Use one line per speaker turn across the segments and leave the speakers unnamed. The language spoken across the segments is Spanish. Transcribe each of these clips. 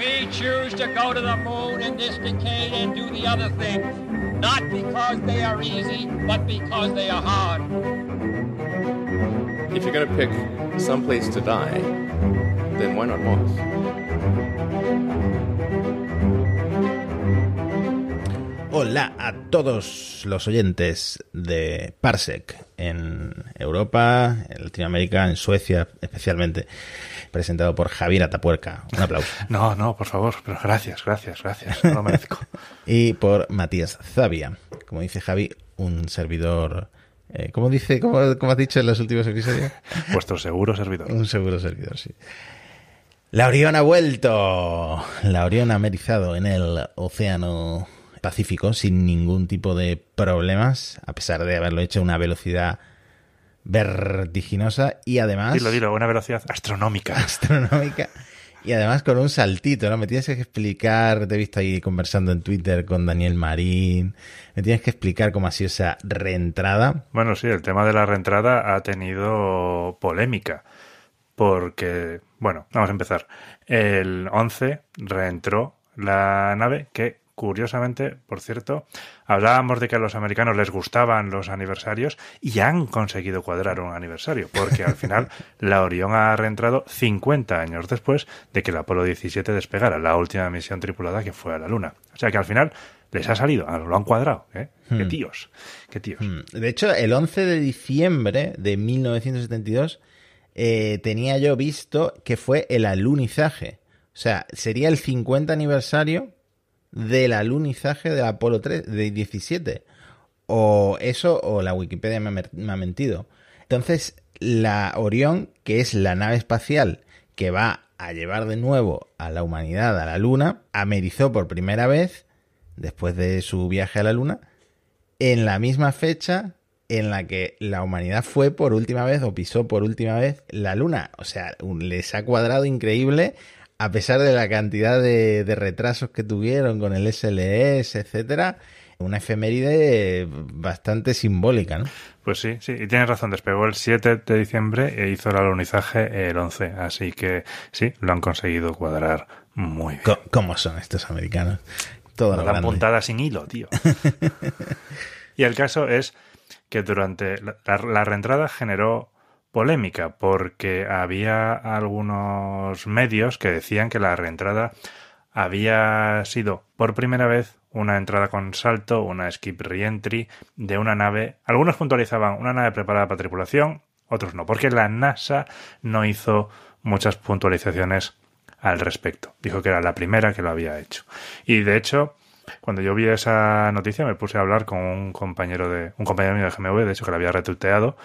We choose to go to the moon in this decade and do the other things, not because they are easy, but because they are hard.
If you're going to pick some place to die, then why not Mars?
Hola a todos los oyentes de Parsec en Europa, en Latinoamérica, en Suecia especialmente, presentado por Javier Atapuerca. Un aplauso.
No, no, por favor, pero gracias, gracias, gracias, no lo merezco.
y por Matías Zavia, como dice Javi, un servidor... Eh, ¿Cómo dice, cómo, cómo has dicho en los últimos episodios?
Vuestro seguro servidor.
Un seguro servidor, sí. La Orión ha vuelto. La Orión ha merizado en el océano Pacífico sin ningún tipo de problemas, a pesar de haberlo hecho a una velocidad vertiginosa y además...
Dilo, dilo, una velocidad astronómica.
Astronómica. Y además con un saltito, ¿no? Me tienes que explicar, te he visto ahí conversando en Twitter con Daniel Marín, me tienes que explicar cómo ha sido esa reentrada.
Bueno, sí, el tema de la reentrada ha tenido polémica, porque, bueno, vamos a empezar. El 11 reentró la nave que curiosamente, por cierto, hablábamos de que a los americanos les gustaban los aniversarios y han conseguido cuadrar un aniversario, porque al final la Orión ha reentrado 50 años después de que el Apolo 17 despegara, la última misión tripulada que fue a la Luna. O sea que al final les ha salido, lo han cuadrado, ¿eh? Qué tíos, qué tíos.
De hecho, el 11 de diciembre de 1972 eh, tenía yo visto que fue el alunizaje. O sea, sería el 50 aniversario del alunizaje del Apolo 3, de 17. O eso, o la Wikipedia me, me ha mentido. Entonces, la Orión, que es la nave espacial que va a llevar de nuevo a la humanidad a la Luna, amerizó por primera vez, después de su viaje a la Luna, en la misma fecha en la que la humanidad fue por última vez o pisó por última vez la Luna. O sea, les ha cuadrado increíble a pesar de la cantidad de, de, retrasos que tuvieron con el SLS, etcétera, una efeméride bastante simbólica, ¿no?
Pues sí, sí, y tienes razón, despegó el 7 de diciembre e hizo el alunizaje el 11, así que sí, lo han conseguido cuadrar muy bien.
¿Cómo son estos americanos? Todo
Nos dan puntada sin hilo, tío. y el caso es que durante la, la, la reentrada generó polémica porque había algunos medios que decían que la reentrada había sido por primera vez una entrada con salto, una skip reentry de una nave. Algunos puntualizaban una nave preparada para tripulación, otros no, porque la NASA no hizo muchas puntualizaciones al respecto. Dijo que era la primera que lo había hecho. Y de hecho, cuando yo vi esa noticia me puse a hablar con un compañero de un compañero mío de GMV, de hecho que lo había retuiteado,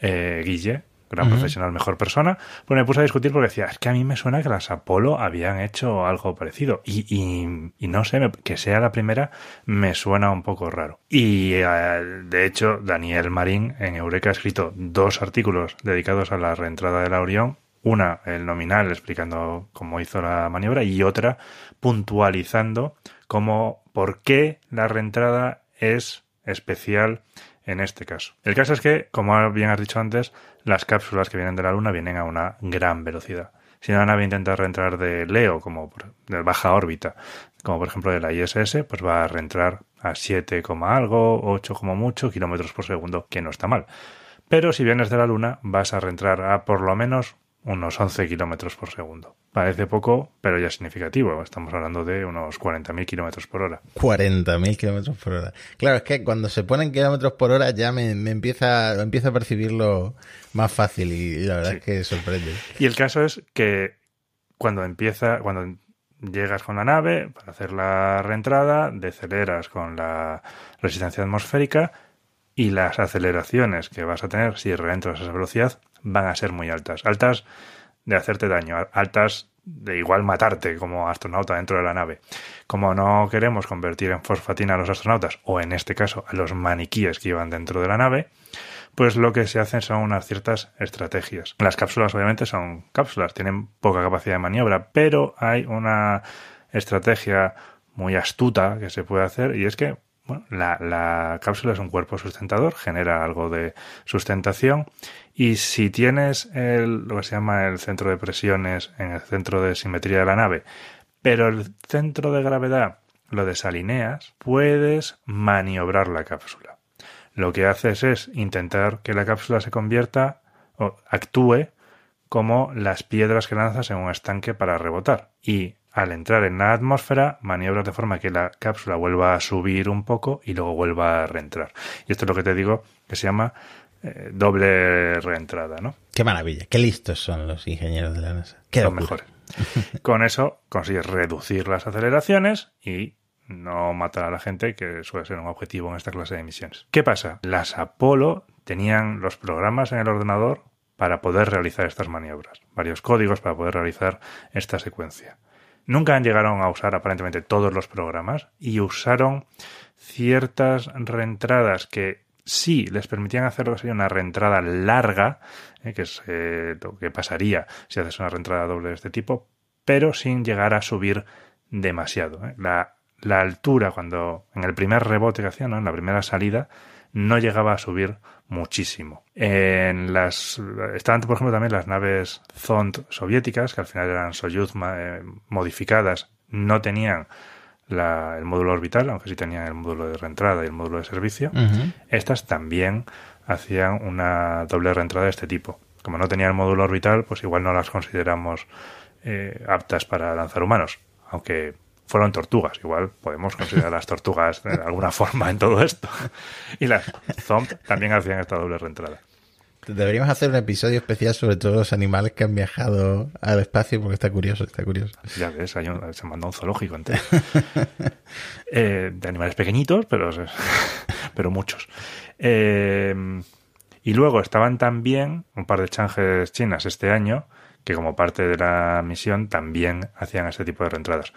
eh, Guille, gran uh -huh. profesional, mejor persona, pues me puse a discutir porque decía, es que a mí me suena que las Apolo habían hecho algo parecido. Y, y, y no sé, me, que sea la primera me suena un poco raro. Y eh, de hecho, Daniel Marín en Eureka ha escrito dos artículos dedicados a la reentrada de la Orión. Una, el nominal, explicando cómo hizo la maniobra, y otra, puntualizando cómo, por qué la reentrada es especial en este caso. El caso es que, como bien has dicho antes, las cápsulas que vienen de la Luna vienen a una gran velocidad. Si una nave intenta reentrar de Leo, como de baja órbita, como por ejemplo de la ISS, pues va a reentrar a 7, algo, 8 como mucho kilómetros por segundo, que no está mal. Pero si vienes de la Luna, vas a reentrar a por lo menos unos 11 kilómetros por segundo. Parece poco, pero ya es significativo. Estamos hablando de unos 40.000 kilómetros por hora.
40.000 kilómetros por hora. Claro, es que cuando se ponen kilómetros por hora ya me, me empieza, empieza a percibirlo más fácil y, la verdad sí. es que sorprende.
Y el caso es que cuando empieza, cuando llegas con la nave para hacer la reentrada, deceleras con la resistencia atmosférica y las aceleraciones que vas a tener si reentras a esa velocidad van a ser muy altas. Altas de hacerte daño, altas de igual matarte como astronauta dentro de la nave. Como no queremos convertir en fosfatina a los astronautas, o en este caso a los maniquíes que iban dentro de la nave, pues lo que se hacen son unas ciertas estrategias. Las cápsulas obviamente son cápsulas, tienen poca capacidad de maniobra, pero hay una estrategia muy astuta que se puede hacer y es que bueno, la, la, cápsula es un cuerpo sustentador, genera algo de sustentación y si tienes el, lo que se llama el centro de presiones en el centro de simetría de la nave pero el centro de gravedad lo desalineas, puedes maniobrar la cápsula. Lo que haces es intentar que la cápsula se convierta o actúe como las piedras que lanzas en un estanque para rebotar. Y al entrar en la atmósfera, maniobras de forma que la cápsula vuelva a subir un poco y luego vuelva a reentrar. Y esto es lo que te digo que se llama eh, doble reentrada, ¿no?
Qué maravilla, qué listos son los ingenieros de la NASA. Qué
Son
locura.
mejores. Con eso consigues reducir las aceleraciones y no matar a la gente, que suele ser un objetivo en esta clase de misiones. ¿Qué pasa? Las Apolo tenían los programas en el ordenador para poder realizar estas maniobras, varios códigos para poder realizar esta secuencia. Nunca llegaron a usar aparentemente todos los programas y usaron ciertas reentradas que sí les permitían hacer sería una reentrada larga, eh, que es eh, lo que pasaría si haces una reentrada doble de este tipo, pero sin llegar a subir demasiado. eh. La, la altura, cuando en el primer rebote que hacían, ¿no? en la primera salida, no llegaba a subir muchísimo. En las estaban, por ejemplo, también las naves Zond soviéticas, que al final eran Soyuz eh, modificadas, no tenían la- el módulo orbital, aunque sí tenían el módulo de reentrada y el módulo de servicio. Estas también hacían una doble reentrada de este tipo. Como no tenían el módulo orbital, pues igual no las consideramos eh, aptas para lanzar humanos, aunque fueron tortugas. Igual podemos considerar las tortugas de alguna forma en todo esto. Y las Zomp también hacían esta doble reentrada.
Deberíamos hacer un episodio especial sobre todos los animales que han viajado al espacio porque está curioso, está curioso.
Ya ves, hay un- se mandó un zoológico entero. Eh, de animales pequeñitos, pero, pero muchos. Eh, y luego estaban también un par de changes chinas este año, que como parte de la misión también hacían este tipo de reentradas.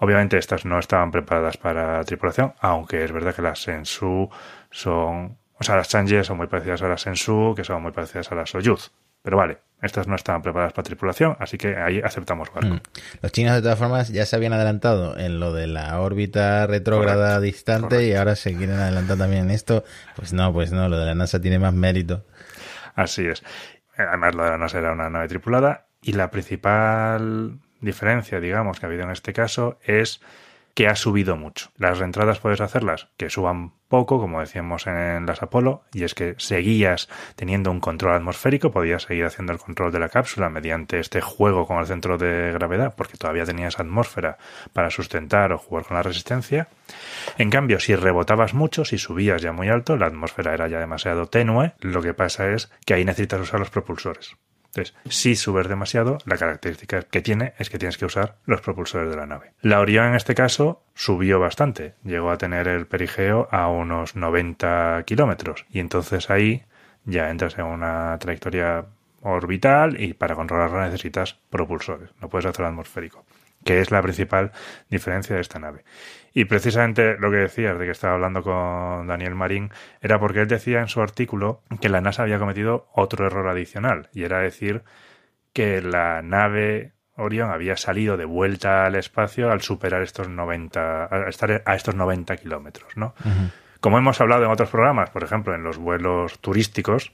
Obviamente estas no estaban preparadas para tripulación, aunque es verdad que las Sensu son... O sea, las Chang'e son muy parecidas a las Sensu, que son muy parecidas a las Soyuz. Pero vale, estas no estaban preparadas para tripulación, así que ahí aceptamos barco.
Mm. Los chinos, de todas formas, ya se habían adelantado en lo de la órbita retrógrada
Correcto,
distante y ahora se quieren adelantar también en esto. Pues no, pues no, lo de la NASA tiene más mérito.
Así es. Además, lo de la NASA era una nave tripulada y la principal diferencia, digamos, que ha habido en este caso es que ha subido mucho. Las reentradas puedes hacerlas que suban poco, como decíamos en las Apolo, y es que seguías teniendo un control atmosférico, podías seguir haciendo el control de la cápsula mediante este juego con el centro de gravedad, porque todavía tenías atmósfera para sustentar o jugar con la resistencia. En cambio, si rebotabas mucho, si subías ya muy alto, la atmósfera era ya demasiado tenue, lo que pasa es que ahí necesitas usar los propulsores. Entonces, si subes demasiado, la característica que tiene es que tienes que usar los propulsores de la nave. La Orión en este caso subió bastante, llegó a tener el perigeo a unos 90 kilómetros. Y entonces ahí ya entras en una trayectoria orbital y para controlarla necesitas propulsores, no puedes hacerlo atmosférico, que es la principal diferencia de esta nave. Y precisamente lo que decías de que estaba hablando con Daniel Marín era porque él decía en su artículo que la NASA había cometido otro error adicional y era decir que la nave Orión había salido de vuelta al espacio al superar estos 90, a estar a estos 90 kilómetros, ¿no? Como hemos hablado en otros programas, por ejemplo, en los vuelos turísticos,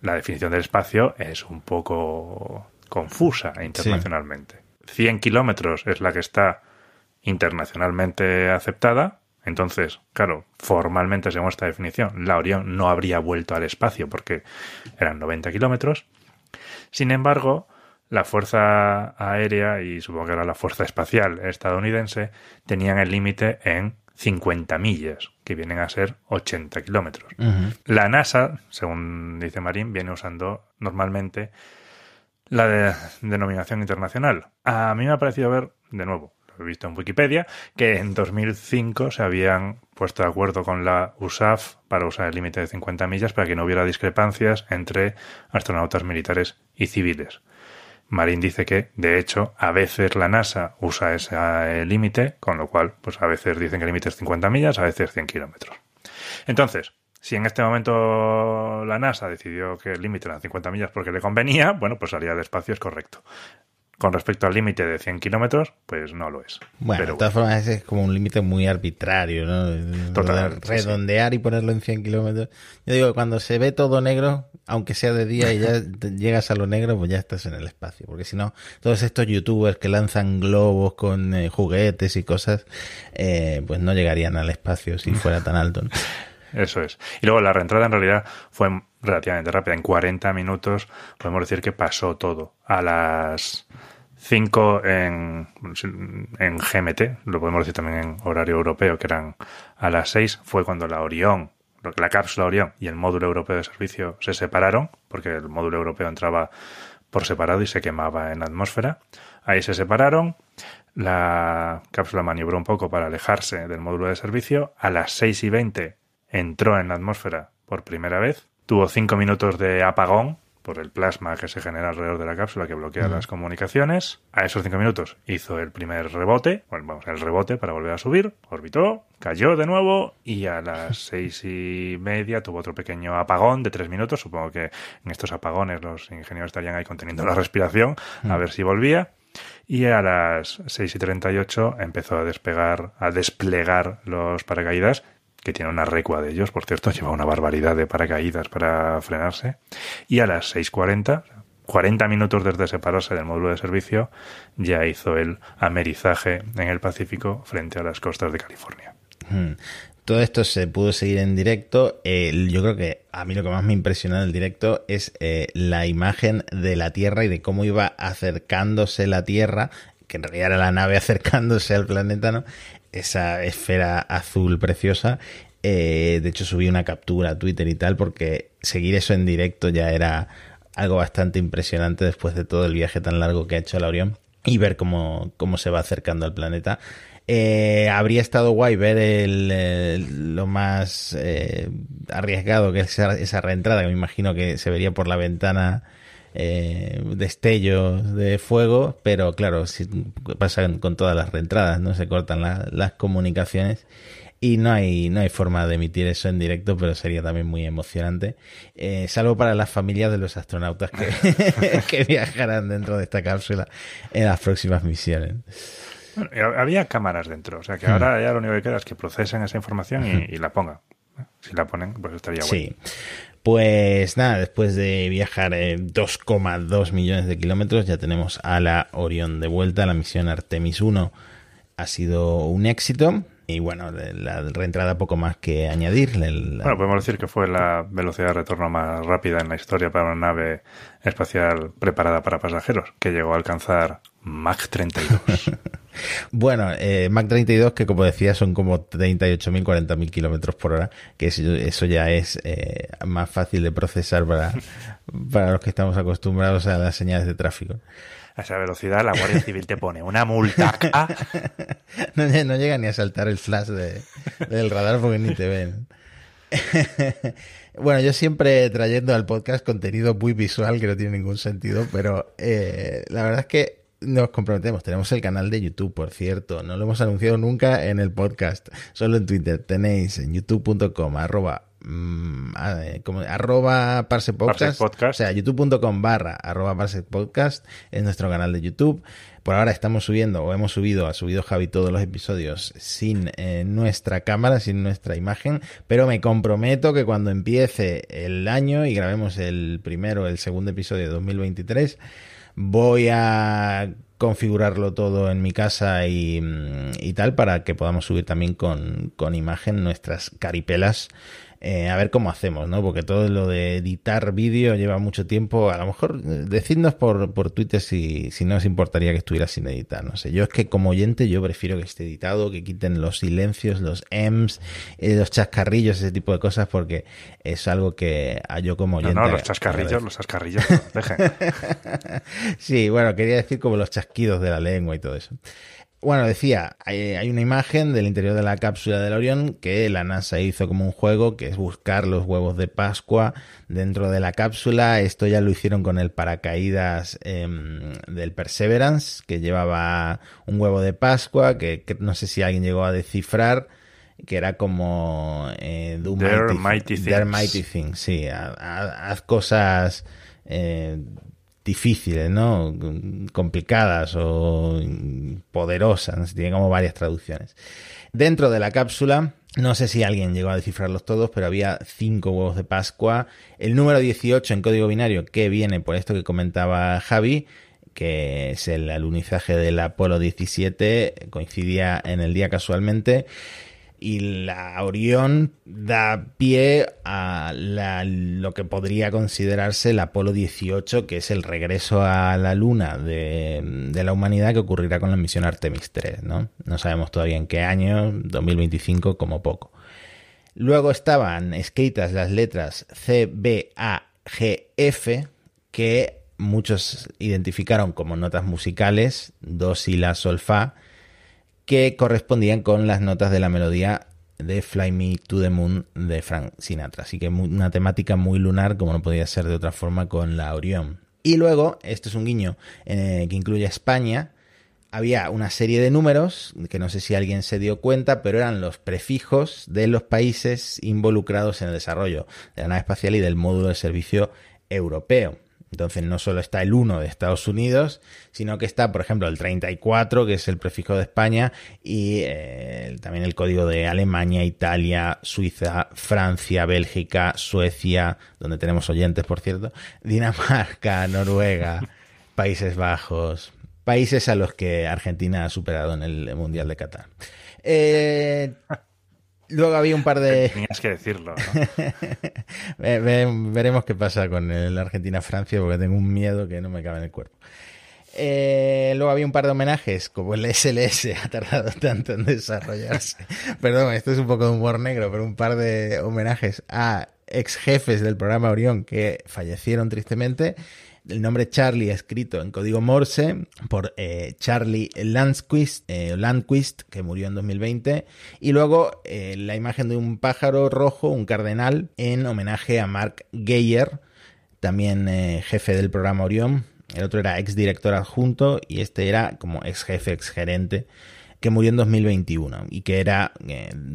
la definición del espacio es un poco confusa internacionalmente. 100 kilómetros es la que está internacionalmente aceptada. Entonces, claro, formalmente según esta definición, la Orión no habría vuelto al espacio porque eran 90 kilómetros. Sin embargo, la Fuerza Aérea y supongo que era la Fuerza Espacial estadounidense tenían el límite en 50 millas, que vienen a ser 80 kilómetros. La NASA, según dice Marín, viene usando normalmente la de- denominación internacional. A mí me ha parecido ver, de nuevo, lo he visto en Wikipedia, que en 2005 se habían puesto de acuerdo con la USAF para usar el límite de 50 millas para que no hubiera discrepancias entre astronautas militares y civiles. Marín dice que, de hecho, a veces la NASA usa ese eh, límite, con lo cual, pues a veces dicen que el límite es 50 millas, a veces 100 kilómetros. Entonces, si en este momento la NASA decidió que el límite eran 50 millas porque le convenía, bueno, pues salía del espacio, es correcto. con respecto al límite de 100 kilómetros, pues no lo es.
Bueno,
Pero
de todas formas es como un límite muy arbitrario, ¿no?
Total, sí,
Redondear y ponerlo en 100 kilómetros. Yo digo, cuando se ve todo negro, aunque sea de día y ya llegas a lo negro, pues ya estás en el espacio. Porque si no, todos estos youtubers que lanzan globos con eh, juguetes y cosas, eh, pues no llegarían al espacio si fuera tan alto. ¿no?
Eso es. Y luego la reentrada en realidad fue relativamente rápida. En 40 minutos podemos decir que pasó todo. A las 5 en, en GMT, lo podemos decir también en horario europeo, que eran a las 6, fue cuando la Orión, la cápsula Orión y el módulo europeo de servicio se separaron, porque el módulo europeo entraba por separado y se quemaba en la atmósfera. Ahí se separaron. La cápsula maniobró un poco para alejarse del módulo de servicio. A las 6 y 20 entró en la atmósfera por primera vez. Tuvo 5 minutos de apagón por el plasma que se genera alrededor de la cápsula que bloquea las comunicaciones. A esos 5 minutos hizo el primer rebote, bueno, vamos, el rebote para volver a subir, orbitó, cayó de nuevo y a las seis y media tuvo otro pequeño apagón de 3 minutos. Supongo que en estos apagones los ingenieros estarían ahí conteniendo la respiración a ver si volvía. Y a las 6 y 38 empezó a despegar, a desplegar los paracaídas que tiene una recua de ellos, por cierto, lleva una barbaridad de paracaídas para frenarse. Y a las 6.40, 40 minutos desde separarse del módulo de servicio, ya hizo el amerizaje en el Pacífico frente a las costas de California.
Hmm. Todo esto se pudo seguir en directo. Yo creo que a mí lo que más me impresionó en el directo es eh, la imagen de la Tierra y de cómo iba acercándose la Tierra, que en realidad era la nave acercándose al planeta, ¿no? Esa esfera azul preciosa. Eh, de hecho, subí una captura a Twitter y tal, porque seguir eso en directo ya era algo bastante impresionante después de todo el viaje tan largo que ha hecho el Orión y ver cómo, cómo se va acercando al planeta. Eh, habría estado guay ver el, el- lo más eh, arriesgado que es esa, esa reentrada, que me imagino que se vería por la ventana eh, destellos de fuego, pero claro, si pasan con todas las reentradas, ¿no? Se cortan la- las comunicaciones y no hay, no hay forma de emitir eso en directo, pero sería también muy emocionante, eh, salvo para las familias de los astronautas que, que viajarán dentro de esta cápsula en las próximas misiones.
Bueno, había cámaras dentro, o sea que ahora ya lo único que queda es que procesen esa información y, y la pongan. Si la ponen, pues estaría bueno.
Sí. Pues nada, después de viajar eh, 2,2 millones de kilómetros, ya tenemos a la Orión de vuelta. La misión Artemis 1 ha sido un éxito. Y bueno, la reentrada poco más que añadir. El-
Bueno, podemos decir que fue la velocidad de retorno más rápida en la historia para una nave espacial preparada para pasajeros, que llegó a alcanzar Mach 32.
Bueno, eh, Mach 32, que como decía, son como 38.000, 40.000 kilómetros por hora, que eso, ya es eh, más fácil de procesar para, para los que estamos acostumbrados a las señales de tráfico.
a esa velocidad la Guardia Civil te pone una multa.
No, lle- no llega ni a saltar el flash de- del radar porque ni te ven. bueno, yo siempre trayendo al podcast contenido muy visual que no tiene ningún sentido, pero eh, la verdad es que nos comprometemos. Tenemos el canal de YouTube, por cierto. No lo hemos anunciado nunca en el podcast, solo en Twitter. Tenéis en youtube.com arroba mm, ah, eh, como- arroba Parsec Podcast,
Parsec Podcast.
o sea, youtube.com barra arroba Parsec Podcast es nuestro canal de YouTube. Por ahora estamos subiendo, o hemos subido, ha subido Javi todos los episodios sin eh, nuestra cámara, sin nuestra imagen, pero me comprometo que cuando empiece el año y grabemos el primero o el segundo episodio de 2023, voy a configurarlo todo en mi casa y, mm, y tal para que podamos subir también con, con imagen nuestras caripelas eh, a ver cómo hacemos, ¿no? Porque todo lo de editar vídeo lleva mucho tiempo. A lo mejor eh, decidnos por, por Twitter si, si no os importaría que estuviera sin editar. No sé, yo es que como oyente yo prefiero que esté editado, que quiten los silencios, los ems, eh, los chascarrillos, ese tipo de cosas, porque es algo que a yo como
No,
oyente...
no, los chascarrillos, los chascarrillos, no, dejen.
Sí, bueno, quería decir como los chasquidos de la lengua y todo eso. Bueno, decía, hay, hay una imagen del interior de la cápsula del Orión que la NASA hizo como un juego, que es buscar los huevos de Pascua dentro de la cápsula. Esto ya lo hicieron con el paracaídas em, del Perseverance, que llevaba un huevo de Pascua, que, que no sé si alguien llegó a descifrar, que era como... eh, do
Their
mighty,
mighty
Their
things.
mighty things, sí. ha- ha- haz cosas... eh, difíciles, ¿no? Complicadas o poderosas, tiene como varias traducciones. Dentro de la cápsula, no sé si alguien llegó a descifrarlos todos, pero había cinco huevos de Pascua. El número 18 en código binario, que viene por esto que comentaba Javi, que es el alunizaje del Apolo 17, coincidía en el día casualmente y la Orión da pie a lo que podría considerarse el Apolo 18, que es el regreso a la Luna de, la humanidad que ocurrirá con la misión Artemis 3. ¿no? no sabemos todavía en qué año, 2025 como poco. Luego estaban escritas las letras C, B, A, G, F, que muchos identificaron como notas musicales, do, si, la, sol, fa, que correspondían con las notas de la melodía de Fly Me to the Moon de Frank Sinatra. Así que una temática muy lunar, como no podía ser de otra forma con la Orión. Y luego, esto es un guiño eh, que incluye a España. Había una serie de números, que no sé si alguien se dio cuenta, pero eran los prefijos de los países involucrados en el desarrollo de la nave espacial y del módulo de servicio europeo. Entonces no solo está el 1 de Estados Unidos, sino que está, por ejemplo, el 34, que es el prefijo de España, y eh, también el código de Alemania, Italia, Suiza, Francia, Bélgica, Suecia, donde tenemos oyentes, por cierto, Dinamarca, Noruega, Países Bajos, países a los que Argentina ha superado en el Mundial de Qatar. Eh, Luego había un par de.
Tenías que decirlo.
veremos qué pasa con el Argentina-Francia, porque tengo un miedo que no me cabe en el cuerpo. Eh, luego había un par de homenajes, como el SLS ha tardado tanto en desarrollarse. Perdón, esto es un poco de humor negro, pero un par de homenajes a ex jefes del programa Orión que fallecieron tristemente el nombre Charlie escrito en código Morse por eh, Charlie Landquist, eh, Landquist, que murió en 2020, y luego eh, la imagen de un pájaro rojo, un cardenal, en homenaje a Mark Geyer, también jefe del programa Orión. El otro era ex director adjunto y este era como ex jefe, ex gerente que murió en 2021 y que era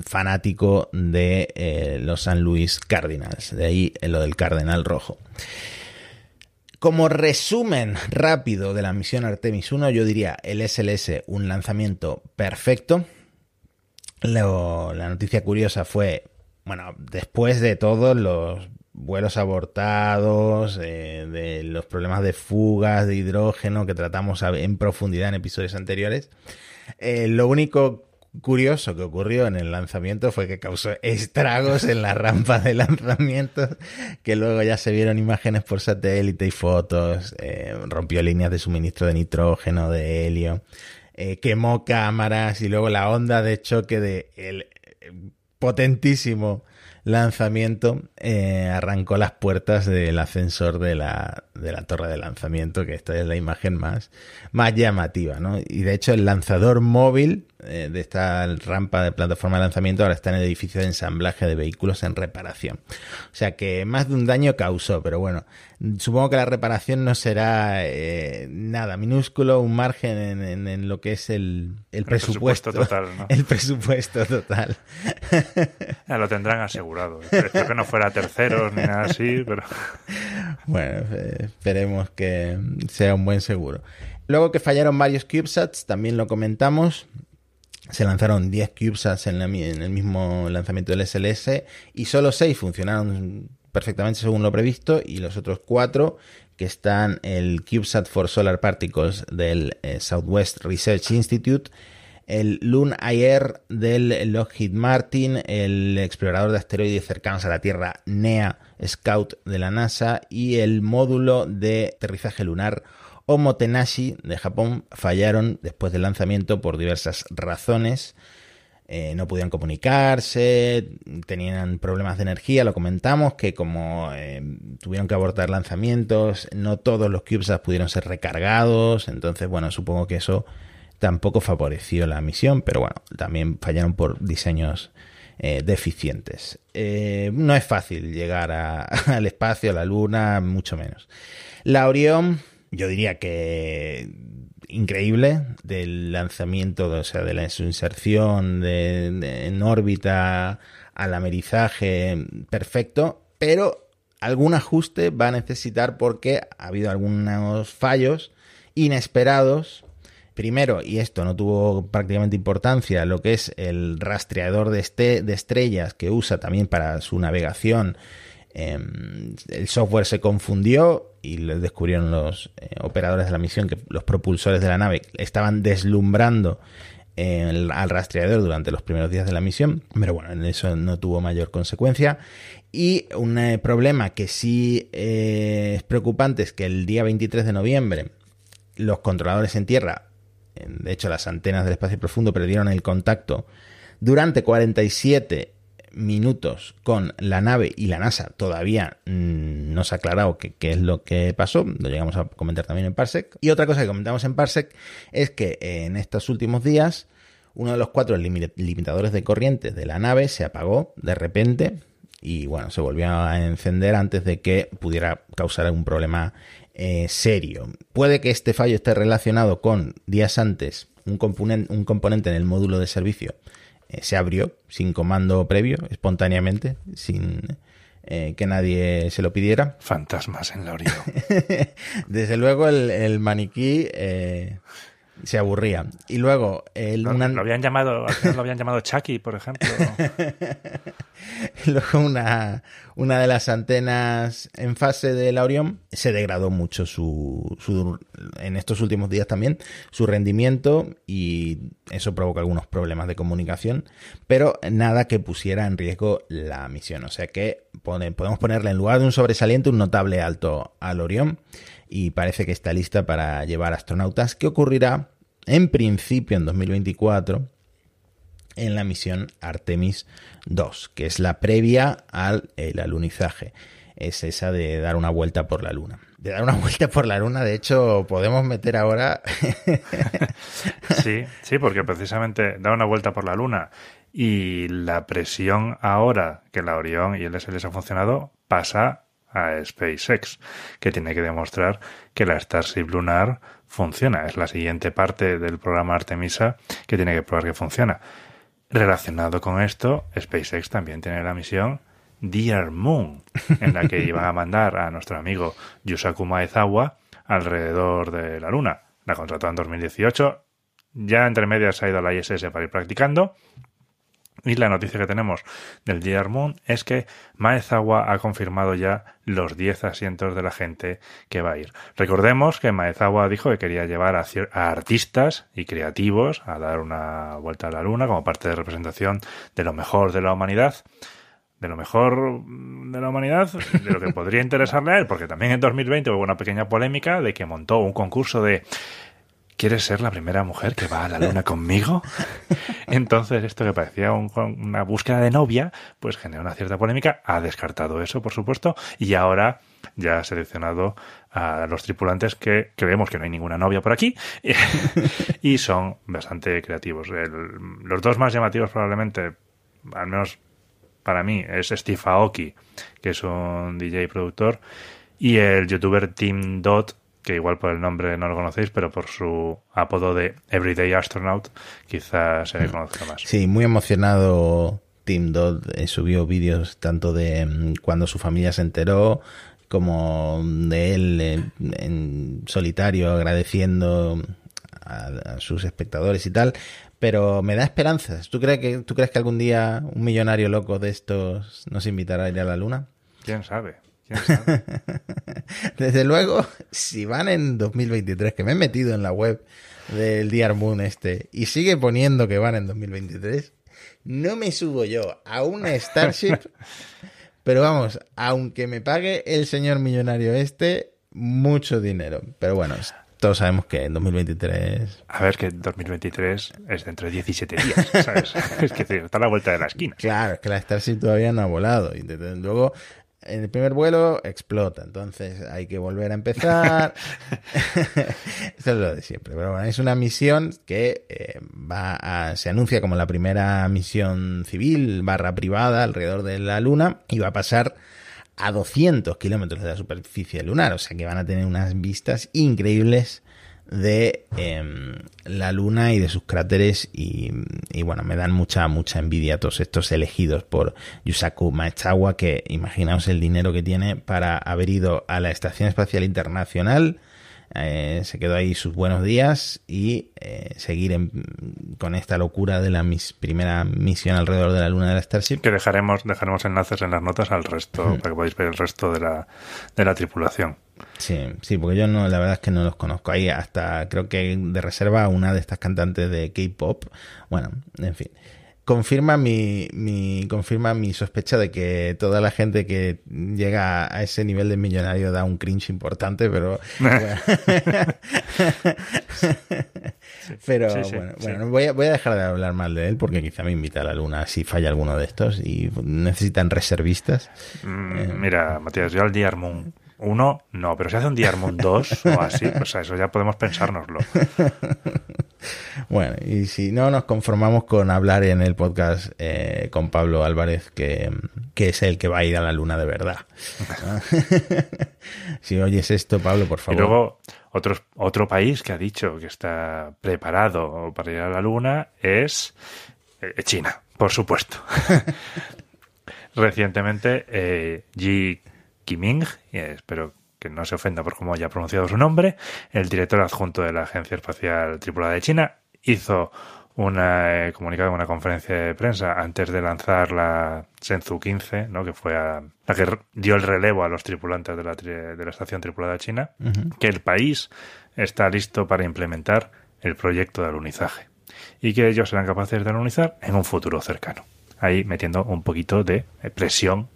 fanático de los San Luis Cardinals, de ahí lo del cardenal rojo. Como resumen rápido de la misión Artemis 1, yo diría el SLS un lanzamiento perfecto. la noticia curiosa fue, bueno, después de todos los vuelos abortados, eh, de los problemas de fugas de hidrógeno que tratamos en profundidad en episodios anteriores, eh, lo único curioso que ocurrió en el lanzamiento fue que causó estragos en la rampa de lanzamiento, que luego ya se vieron imágenes por satélite y fotos, eh, rompió líneas de suministro de nitrógeno, de helio, eh, quemó cámaras y luego la onda de choque de el eh, potentísimo lanzamiento arrancó las puertas del ascensor de la, de la torre de lanzamiento, que esta es la imagen más, más llamativa, ¿no? Y de hecho el lanzador móvil eh, de esta rampa de plataforma de lanzamiento ahora está en el edificio de ensamblaje de vehículos en reparación. O sea que más de un daño causó, pero bueno, supongo que la reparación no será eh, nada minúsculo, un margen en, lo que es el, presupuesto, total. El presupuesto total.
Ya lo tendrán asegurado. Espero que no fuera terceros ni nada así, pero...
Bueno, eh, esperemos que sea un buen seguro. Luego que fallaron varios CubeSats, también lo comentamos. Se lanzaron 10 CubeSats en, el mismo lanzamiento del SLS y solo 6 funcionaron perfectamente según lo previsto y los otros 4 que están el CubeSat for Solar Particles del eh, Southwest Research Institute, el Loon Air del Lockheed Martin, el explorador de asteroides cercanos a la Tierra NEA Scout de la NASA y el módulo de aterrizaje lunar Omotenashi de Japón fallaron después del lanzamiento por diversas razones. Eh, no podían comunicarse, tenían problemas de energía, lo comentamos, que como eh, tuvieron que abortar lanzamientos, no todos los CubeSats pudieron ser recargados, entonces bueno, supongo que eso tampoco favoreció la misión, pero bueno, también fallaron por diseños eh, deficientes. no es fácil llegar al espacio, a la Luna, mucho menos. La Orión yo diría que increíble del lanzamiento, o sea, de la, su inserción de, en órbita al amerizaje perfecto, pero algún ajuste va a necesitar porque ha habido algunos fallos inesperados. Primero, y esto no tuvo prácticamente importancia, lo que es el rastreador de, este, de estrellas que usa también para su navegación. Em, el software se confundió y lo descubrieron los eh, operadores de la misión que los propulsores de la nave estaban deslumbrando al rastreador durante los primeros días de la misión, pero bueno, eso no tuvo mayor consecuencia. Y un eh, problema que sí eh, es preocupante es que el día 23 de noviembre los controladores en tierra, de hecho las antenas del espacio profundo perdieron el contacto durante 47 minutos con la nave y la NASA todavía mm, no se ha aclarado qué es lo que pasó, lo llegamos a comentar también en Parsec. Y otra cosa que comentamos en Parsec es que en estos últimos días uno de los cuatro limitadores de corriente de la nave se apagó de repente y bueno, se volvió a encender antes de que pudiera causar algún problema eh, serio. Puede que este fallo esté relacionado con días antes un, componente, en el módulo de servicio eh, se abrió sin comando previo, espontáneamente, sin eh, que nadie se lo pidiera.
Fantasmas en la orilla.
Desde luego el, maniquí eh, se aburría. Y luego... El,
lo, habían llamado, lo habían llamado Chucky, por ejemplo.
luego una, una de las antenas en fase de la Orión se degradó mucho su, su, en estos últimos días también su rendimiento y eso provoca algunos problemas de comunicación, pero nada que pusiera en riesgo la misión. O sea que podemos ponerle en lugar de un sobresaliente un notable alto al Orión y parece que está lista para llevar astronautas. ¿Qué ocurrirá en principio en 2024 en la misión Artemis 2, que es la previa al alunizaje. Es esa de dar una vuelta por la Luna. De dar una vuelta por la Luna, de hecho, podemos meter ahora.
sí, sí, porque precisamente dar una vuelta por la Luna y la presión ahora que la Orión y el SLS han funcionado pasa a SpaceX, que tiene que demostrar que la Starship lunar funciona. Es la siguiente parte del programa Artemisa que tiene que probar que funciona. Relacionado con esto, SpaceX también tiene la misión Dear Moon, en la que iban a mandar a nuestro amigo Yusaku Maezawa alrededor de la Luna. La contrató en 2018. Ya entre medias ha ido a la ISS para ir practicando y la noticia que tenemos del Dear Moon es que Maezawa ha confirmado ya los 10 asientos de la gente que va a ir. Recordemos que Maezawa dijo que quería llevar a, artistas y creativos a dar una vuelta a la luna como parte de representación de lo mejor de la humanidad de lo mejor de la humanidad, de lo que podría interesarle a él, porque también en 2020 hubo una pequeña polémica de que montó un concurso de ¿Quieres ser la primera mujer que va a la luna conmigo? Entonces, esto que parecía una búsqueda de novia, pues generó una cierta polémica. Ha descartado eso, por supuesto, y ahora ya ha seleccionado a los tripulantes que creemos que no hay ninguna novia por aquí y son bastante creativos. los dos más llamativos probablemente, al menos para mí, es Steve Aoki, que es un DJ productor, y el youtuber Tim Dot, que igual por el nombre no lo conocéis, pero por su apodo de Everyday Astronaut quizás se le conozca más.
Sí, muy emocionado Tim Dodd eh, subió vídeos tanto de mm, cuando su familia se enteró como de él eh, en, solitario agradeciendo a, sus espectadores y tal, pero me da esperanzas. ¿Tú crees que tú crees que algún día un millonario loco de estos nos invitará a ir a la luna?
¿Quién sabe?
Desde luego, si van en 2023, que me he metido en la web del Dear Moon este y sigue poniendo que van en 2023, no me subo yo a una Starship, pero vamos, aunque me pague el señor millonario este, mucho dinero. Pero bueno, todos sabemos que en 2023...
A ver, que 2023 es dentro de 17 días, ¿sabes? es que está a la vuelta de la esquina.
Claro, es que la Starship todavía no ha volado. Y desde luego en el primer vuelo explota, entonces hay que volver a empezar. Eso es lo de siempre. Pero bueno, es una misión que eh, va a, se anuncia como la primera misión civil barra privada alrededor de la Luna y va a pasar a 200 kilómetros de la superficie lunar, o sea que van a tener unas vistas increíbles de em, la Luna y de sus cráteres y, bueno, me dan mucha, mucha envidia todos estos elegidos por Yusaku Maezawa, que imaginaos el dinero que tiene para haber ido a la Estación Espacial Internacional, eh, se quedó ahí sus buenos días y eh, seguir en, con esta locura de la mis, primera misión alrededor de la luna de la Starship.
Que dejaremos, dejaremos enlaces en las notas al resto, para que podáis ver el resto de la, de la tripulación.
Sí, sí, porque yo no, la verdad es que no los conozco. Ahí hasta creo que de reserva una de estas cantantes de K-pop. Bueno, en fin confirma mi, mi, confirma mi sospecha de que toda la gente que llega a ese nivel de millonario da un cringe importante, pero... Pero bueno, voy, a, dejar de hablar mal de él porque quizá me invita a la luna si falla alguno de estos y necesitan reservistas.
Mm, eh, mira, Matías, yo al día armo un uno no, pero si hace un Diarmon 2 o así, pues a eso ya podemos pensárnoslo.
Bueno, y si no, nos conformamos con hablar en el podcast eh, con Pablo Álvarez, que, que, es el que va a ir a la luna de verdad. si oyes esto, Pablo, por favor.
Y luego, otro, otro país que ha dicho que está preparado para ir a la luna es eh, China, por supuesto. Recientemente, eh, Qiming, espero que no se ofenda por cómo haya pronunciado su nombre, el director adjunto de la Agencia Espacial Tripulada de China, hizo una eh, comunicado en una conferencia de prensa antes de lanzar la Shenzhou 15, ¿no? que fue la que dio el relevo a los tripulantes de la, de la estación tripulada china, que el país está listo para implementar el proyecto de alunizaje y que ellos serán capaces de alunizar en un futuro cercano. Ahí metiendo un poquito de presión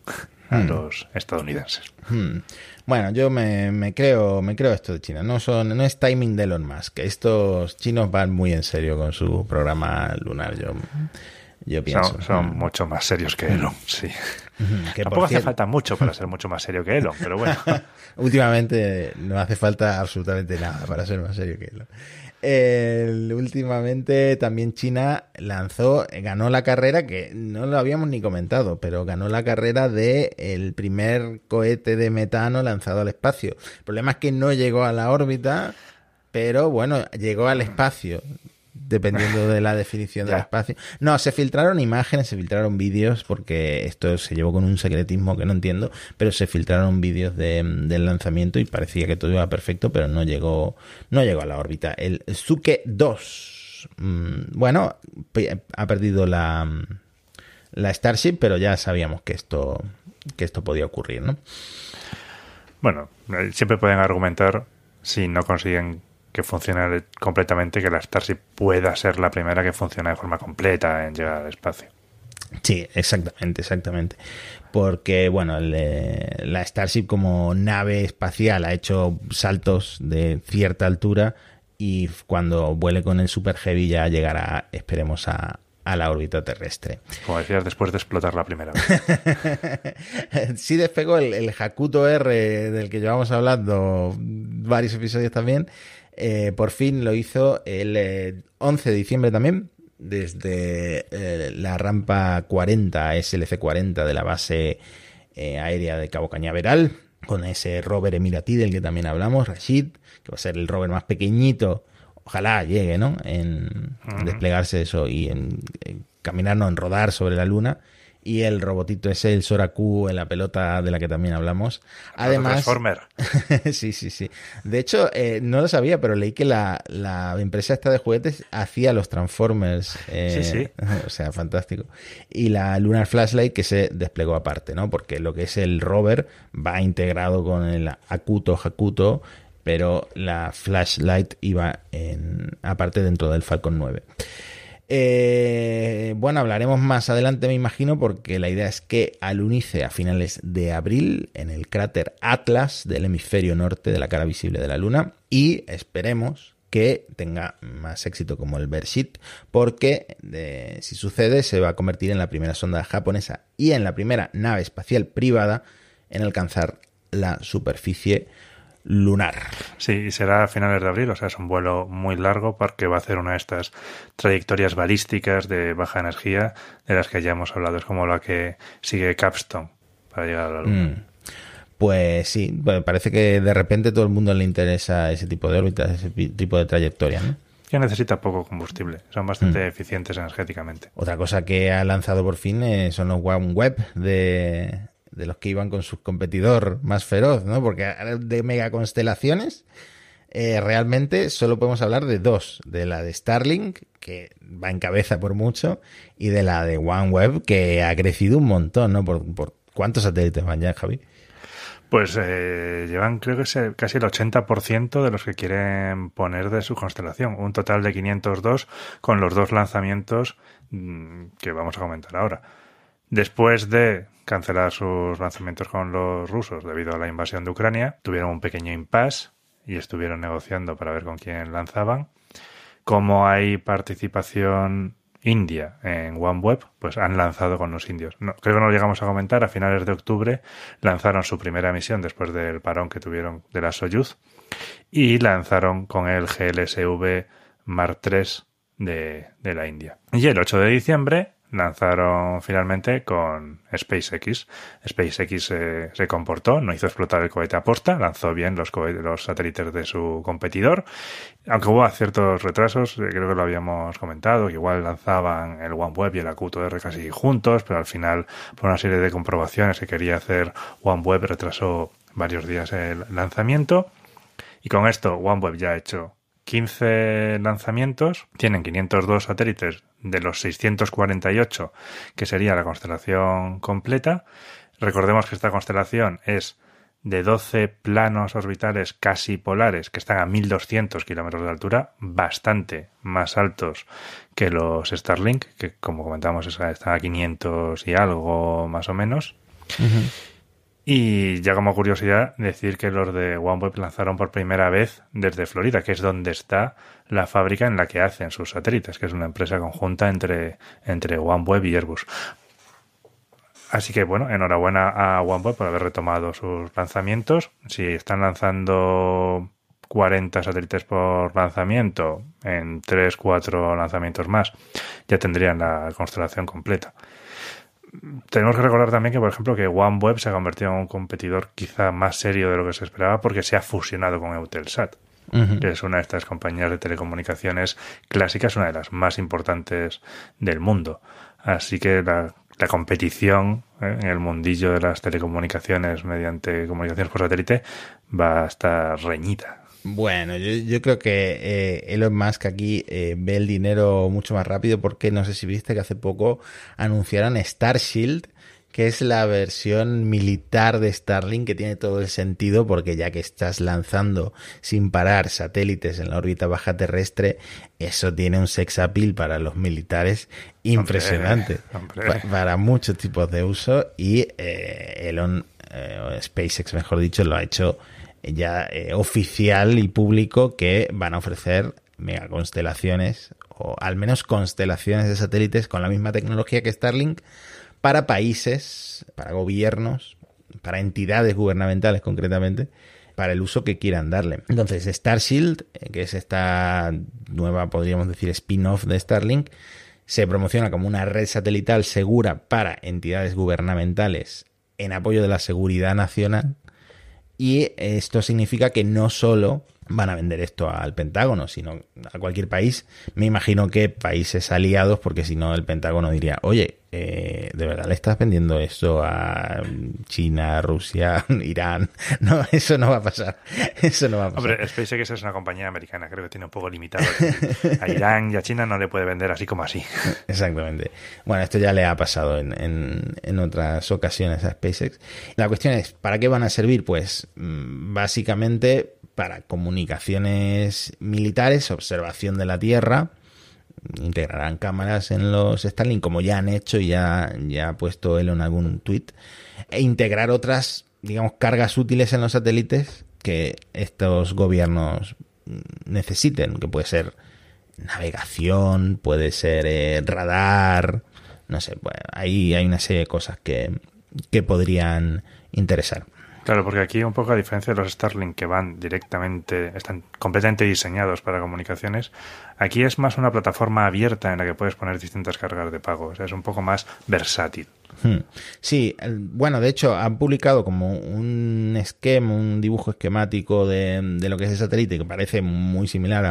a hmm. los estadounidenses.
Hmm. Bueno, yo me, creo, me creo esto de China. No son, no es timing de Elon Musk. Estos chinos van muy en serio con su programa lunar. Yo, yo pienso.
Son, hmm. mucho más serios que Elon, sí. Tampoco hace falta mucho para ser mucho más serio que Elon, pero bueno.
Últimamente no hace falta absolutamente nada para ser más serio que Elon últimamente también China lanzó, ganó la carrera, que no lo habíamos ni comentado, pero ganó la carrera de el primer cohete de metano lanzado al espacio. El problema es que no llegó a la órbita, pero bueno, llegó al espacio dependiendo de la definición del espacio. No, se filtraron imágenes, se filtraron vídeos, porque esto se llevó con un secretismo que no entiendo, pero se filtraron vídeos de, del lanzamiento y parecía que todo iba perfecto, pero no llegó, no llegó a la órbita. El Suke 2, mm, bueno, ha perdido la, la Starship, pero ya sabíamos que esto, que esto podía ocurrir, ¿no?
Bueno, eh, siempre pueden argumentar si no consiguen que funcione completamente, que la Starship pueda ser la primera que funcione de forma completa en llegar al espacio.
Sí, exactamente, exactamente. Porque, bueno, la Starship como nave espacial ha hecho saltos de cierta altura y cuando vuele con el Super Heavy ya llegará, esperemos, a, la órbita terrestre.
Como decías, después de explotar la primera vez.
sí despegó el, el Hakuto R del que llevamos hablando varios episodios también eh, por fin lo hizo el 11 eh, de diciembre también, desde eh, la rampa 40, SLC-40 de la base aérea de Cabo Cañaveral, con ese rover emiratí del que también hablamos, Rashid, que va a ser el rover más pequeñito, ojalá llegue, ¿no? En, desplegarse eso y en, en caminarnos, en rodar sobre la luna y el robotito ese, el Soraku en la pelota de la que también hablamos. Además,
Transformer.
sí, sí, sí. De hecho, eh, no lo sabía, pero leí que la, la, empresa esta de juguetes hacía los Transformers. Eh, sí, sí. O sea, fantástico. Y la Lunar Flashlight que se desplegó aparte, ¿no? Porque lo que es el rover va integrado con el Akuto Hakuto, pero la Flashlight iba en, aparte dentro del Falcon 9. Eh, bueno, hablaremos más adelante, me imagino, porque la idea es que alunice a finales de abril en el cráter Atlas del hemisferio norte de la cara visible de la Luna y esperemos que tenga más éxito como el Bershit, porque si sucede se va a convertir en la primera sonda japonesa y en la primera nave espacial privada en alcanzar la superficie lunar.
Sí, y será a finales de abril, o sea, es un vuelo muy largo porque va a hacer una de estas trayectorias balísticas de baja energía de las que ya hemos hablado. Es como la que sigue Capstone para llegar a la Luna. Mm.
Pues sí, pues parece que de repente todo el mundo le interesa ese tipo de órbitas, ese tipo de trayectoria, ¿no?
Que necesita poco combustible, son bastante eficientes energéticamente.
Otra cosa que ha lanzado por fin son los OneWeb de, de los que iban con su competidor más feroz, ¿no? Porque de megaconstelaciones eh, realmente solo podemos hablar de dos, de la de Starlink, que va en cabeza por mucho, y de la de OneWeb, que ha crecido un montón, ¿no? Por, por ¿Cuántos satélites van ya, Javi?
Pues eh, llevan creo que es casi el 80% de los que quieren poner de su constelación. Un total de 502 con los dos lanzamientos mm, que vamos a comentar ahora. Después de cancelar sus lanzamientos con los rusos debido a la invasión de Ucrania, tuvieron un pequeño impasse y estuvieron negociando para ver con quién lanzaban. Como hay participación India en OneWeb, pues han lanzado con los indios. No, creo que no lo llegamos a comentar, a finales de octubre lanzaron su primera misión después del parón que tuvieron de la Soyuz y lanzaron con el GLSV Mark III de, de la India. Y el 8 de diciembre lanzaron finalmente con SpaceX. SpaceX eh, se comportó, no hizo explotar el cohete a posta, lanzó bien los, los satélites de su competidor, aunque hubo ciertos retrasos, eh, creo que lo habíamos comentado, que igual lanzaban el OneWeb y el AQ2R casi juntos, pero al final, por una serie de comprobaciones que quería hacer OneWeb, retrasó varios días el lanzamiento. Y con esto, OneWeb ya ha hecho 15 lanzamientos, tienen 502 satélites de los 648 que sería la constelación completa. Recordemos que esta constelación es de 12 planos orbitales casi polares que están a 1200 kilómetros de altura, bastante más altos que los Starlink, que como comentamos están a 500 y algo más o menos. Y ya como curiosidad, decir que los de OneWeb lanzaron por primera vez desde Florida, que es donde está la fábrica en la que hacen sus satélites, que es una empresa conjunta entre, entre OneWeb y Airbus. Así que bueno, enhorabuena a OneWeb por haber retomado sus lanzamientos. Si están lanzando 40 satélites por lanzamiento, en 3, 4 lanzamientos más, ya tendrían la constelación completa tenemos que recordar también que, por ejemplo, que OneWeb se ha convertido en un competidor quizá más serio de lo que se esperaba porque se ha fusionado con Eutelsat, que es una de estas compañías de telecomunicaciones clásicas, una de las más importantes del mundo. Así que la, competición ¿eh? en el mundillo de las telecomunicaciones mediante comunicaciones por satélite va a estar reñida.
Bueno, yo, creo que eh, Elon Musk aquí eh, ve el dinero mucho más rápido porque no sé si viste que hace poco anunciaron Starshield, que es la versión militar de Starlink que tiene todo el sentido porque ya que estás lanzando sin parar satélites en la órbita baja terrestre, eso tiene un sex appeal para los militares impresionante. Para muchos tipos de uso y eh, Elon SpaceX, mejor dicho, lo ha hecho ya eh, oficial y público que van a ofrecer megaconstelaciones o al menos constelaciones de satélites con la misma tecnología que Starlink para países, para gobiernos, para entidades gubernamentales concretamente, para el uso que quieran darle. Entonces, Starshield, eh, que es esta nueva, podríamos decir, spin-off de Starlink, se promociona como una red satelital segura para entidades gubernamentales en apoyo de la seguridad nacional y esto significa que no solo van a vender esto al Pentágono, sino a cualquier país. Me imagino que países aliados, porque si no el Pentágono diría, oye, eh, ¿de verdad le estás vendiendo esto a China, Rusia, Irán? No, eso no va a pasar. Eso no va a pasar.
Hombre, SpaceX es una compañía americana, creo que tiene un poco limitado. A Irán y a China no le puede vender así como así.
Exactamente. Bueno, esto ya le ha pasado en, en, en otras ocasiones a SpaceX. La cuestión es, ¿para qué van a servir? Pues mm, básicamente para comunicaciones militares, observación de la Tierra, integrarán cámaras en los Starlink, como ya han hecho y ya, ya ha puesto él en algún tweet, e integrar otras, digamos, cargas útiles en los satélites que estos gobiernos necesiten, que puede ser navegación, puede ser eh, radar, no sé, ahí hay una serie de cosas que, que podrían interesar.
Claro, porque aquí un poco a diferencia de los Starlink que van directamente, están completamente diseñados para comunicaciones, aquí es más una plataforma abierta en la que puedes poner distintas cargas de pago, o sea, es un poco más versátil.
Hmm. Sí, bueno, de hecho han publicado como un esquema, un dibujo esquemático de, lo que es el satélite que parece muy similar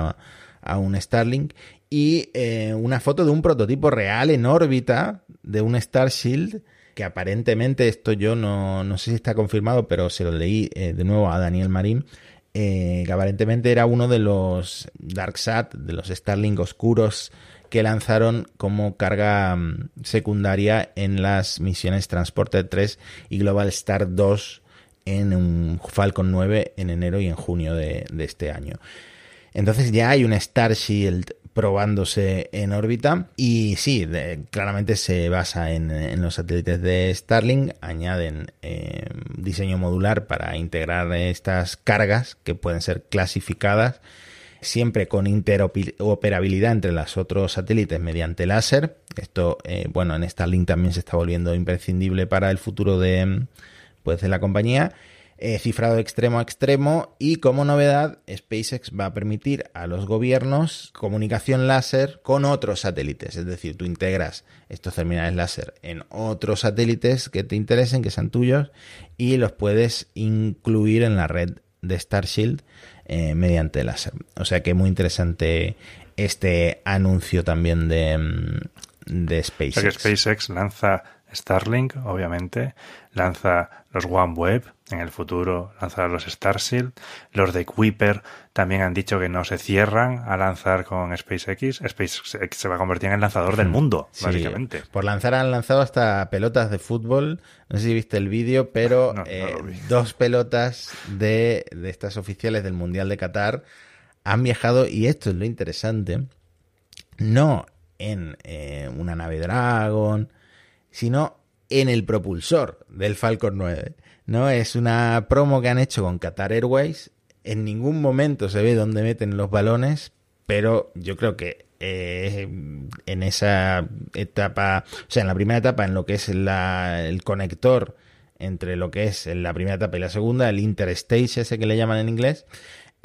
a, un Starlink y eh, una foto de un prototipo real en órbita de un Star Shield que aparentemente esto yo no, no sé si está confirmado, pero se lo leí eh, de nuevo a Daniel Marín, eh, que aparentemente era uno de los DarkSat, de los Starlink oscuros que lanzaron como carga mm, secundaria en las misiones Transporter 3 y Global Star 2 en un Falcon 9 en enero y en junio de, de este año. Entonces ya hay un Star Shield probándose en órbita y sí, claramente se basa en, en los satélites de Starlink, añaden eh, diseño modular para integrar estas cargas que pueden ser clasificadas siempre con interoperabilidad entre los otros satélites mediante láser. Esto, eh, bueno, en Starlink también se está volviendo imprescindible para el futuro de, pues, de la compañía. Eh, cifrado extremo a extremo y como novedad SpaceX va a permitir a los gobiernos comunicación láser con otros satélites, es decir, tú integras estos terminales láser en otros satélites que te interesen, que sean tuyos y los puedes incluir en la red de Starshield eh, mediante láser. O sea que muy interesante este anuncio también de, mm, de
O
SpaceX.
sea que SpaceX lanza Starlink, obviamente, lanza los OneWeb, en el futuro lanzará los Starshield, los de Kuiper también han dicho que no se cierran a lanzar con SpaceX. SpaceX se va a convertir en el lanzador del mundo,
Sí,
básicamente.
Por lanzar han lanzado hasta pelotas de fútbol. No sé si viste el vídeo, pero
No, no
eh, dos pelotas de, de estas oficiales del Mundial de Qatar han viajado, y esto es lo interesante, no en eh, una nave Dragon, sino en el propulsor del Falcon 9. ¿no? Es una promo que han hecho con Qatar Airways. En ningún momento se ve dónde meten los balones, pero yo creo que eh, en esa etapa, o sea, en la primera etapa, en lo que es el conector entre lo que es la primera etapa y la segunda, el interstage ese que le llaman en inglés,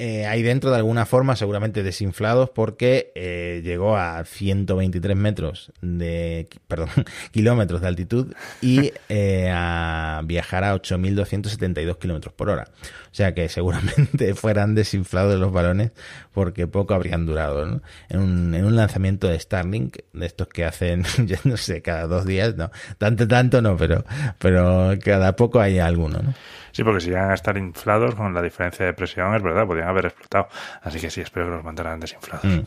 eh, ahí dentro de alguna forma seguramente desinflados porque eh, llegó a 123 metros de perdón kilómetros de altitud y eh, a viajar a 8.272 kilómetros por hora o sea que seguramente fueran desinflados los balones porque poco habrían durado ¿no? en, un, en un lanzamiento de Starlink de estos que hacen yo no sé cada dos días no tanto tanto no pero pero cada poco hay alguno ¿no?
Sí, porque si llegan a estar inflados con la diferencia de presión, es verdad, podrían haber explotado. Así que sí, espero que los mantengan desinflados.
Mm.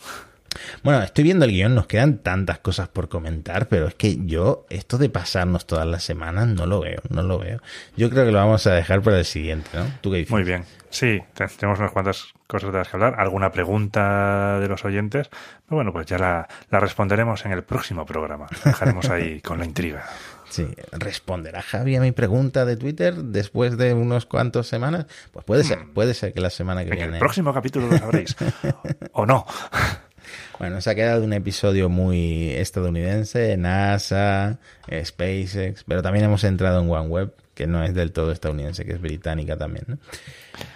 Bueno, estoy viendo el guion, nos quedan tantas cosas por comentar, pero es que yo, esto de pasarnos todas las semanas, no lo veo, no lo veo. Yo creo que lo vamos a dejar para el siguiente, ¿no? ¿Tú qué dices?
Muy bien. Sí, te- tenemos unas cuantas cosas de las que hablar. ¿Alguna pregunta de los oyentes? Pero bueno, pues ya la, la responderemos en el próximo programa. La dejaremos ahí con la intriga.
Sí, ¿responderá Javi a mi pregunta de Twitter después de unos cuantos semanas? Pues puede ser, puede ser que la semana que
En
viene.
el próximo capítulo lo sabréis. o no.
Bueno, se ha quedado un episodio muy estadounidense, NASA, SpaceX, pero también hemos entrado en OneWeb, que no es del todo estadounidense, que es británica también, ¿no?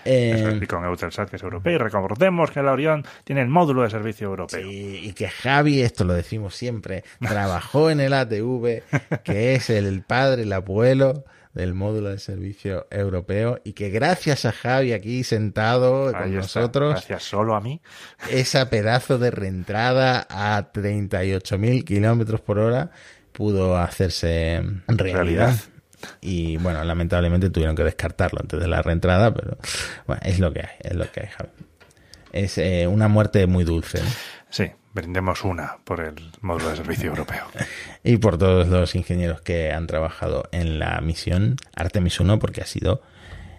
Eso
Eh,
y con Eutelsat, que es europeo. Y recordemos que la Orión tiene el módulo de servicio europeo.
Sí, y que Javi, esto lo decimos siempre, trabajó en el ATV, que es el padre, el abuelo del módulo de servicio europeo, y que gracias a Javi aquí sentado con
está.
nosotros,
Gracias solo a mí.
esa pedazo de reentrada a 38.000 kilómetros por hora pudo hacerse realidad.
Realidad.
Y bueno, lamentablemente tuvieron que descartarlo antes de la reentrada, pero bueno, es lo que hay, es lo que hay, Javi. Es eh, una muerte muy dulce. ¿no?
Sí, brindemos una por el módulo de servicio europeo.
Y por todos los ingenieros que han trabajado en la misión Artemis 1, porque ha sido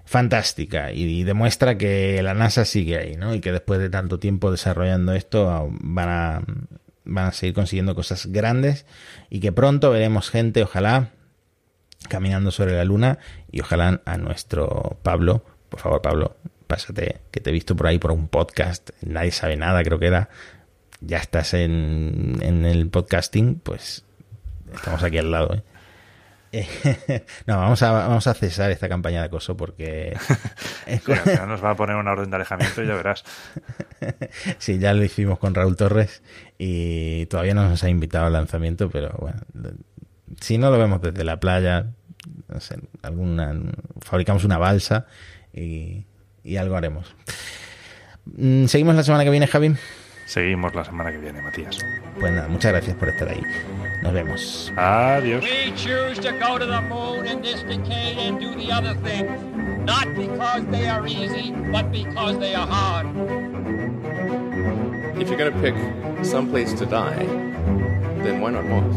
fantástica y, demuestra que la NASA sigue ahí, ¿no? Y que después de tanto tiempo desarrollando esto aún van a, van a seguir consiguiendo cosas grandes y que pronto veremos gente, ojalá, caminando sobre la luna y ojalá a nuestro Pablo, por favor Pablo, pásate, que te he visto por ahí por un podcast, nadie sabe nada, creo que era, ya estás en, en el podcasting, pues estamos aquí al lado. ¿eh? No, vamos a, vamos a cesar esta campaña de acoso porque...
Nos va a poner una orden de alejamiento y ya verás.
sí, ya lo hicimos con Raúl Torres y todavía no nos ha invitado al lanzamiento, pero bueno, Si no lo vemos desde la playa, no sé, alguna, fabricamos una balsa y, y algo haremos. Mm, Seguimos la semana que viene, Javi.
Seguimos la semana que viene, Matías.
Pues nada, muchas gracias por estar ahí. Nos vemos.
Adiós.
We choose to go to the moon in this decade and do the other things, not because they are easy, but because they are hard.
If you're going to pick some place to die, then why not Mars?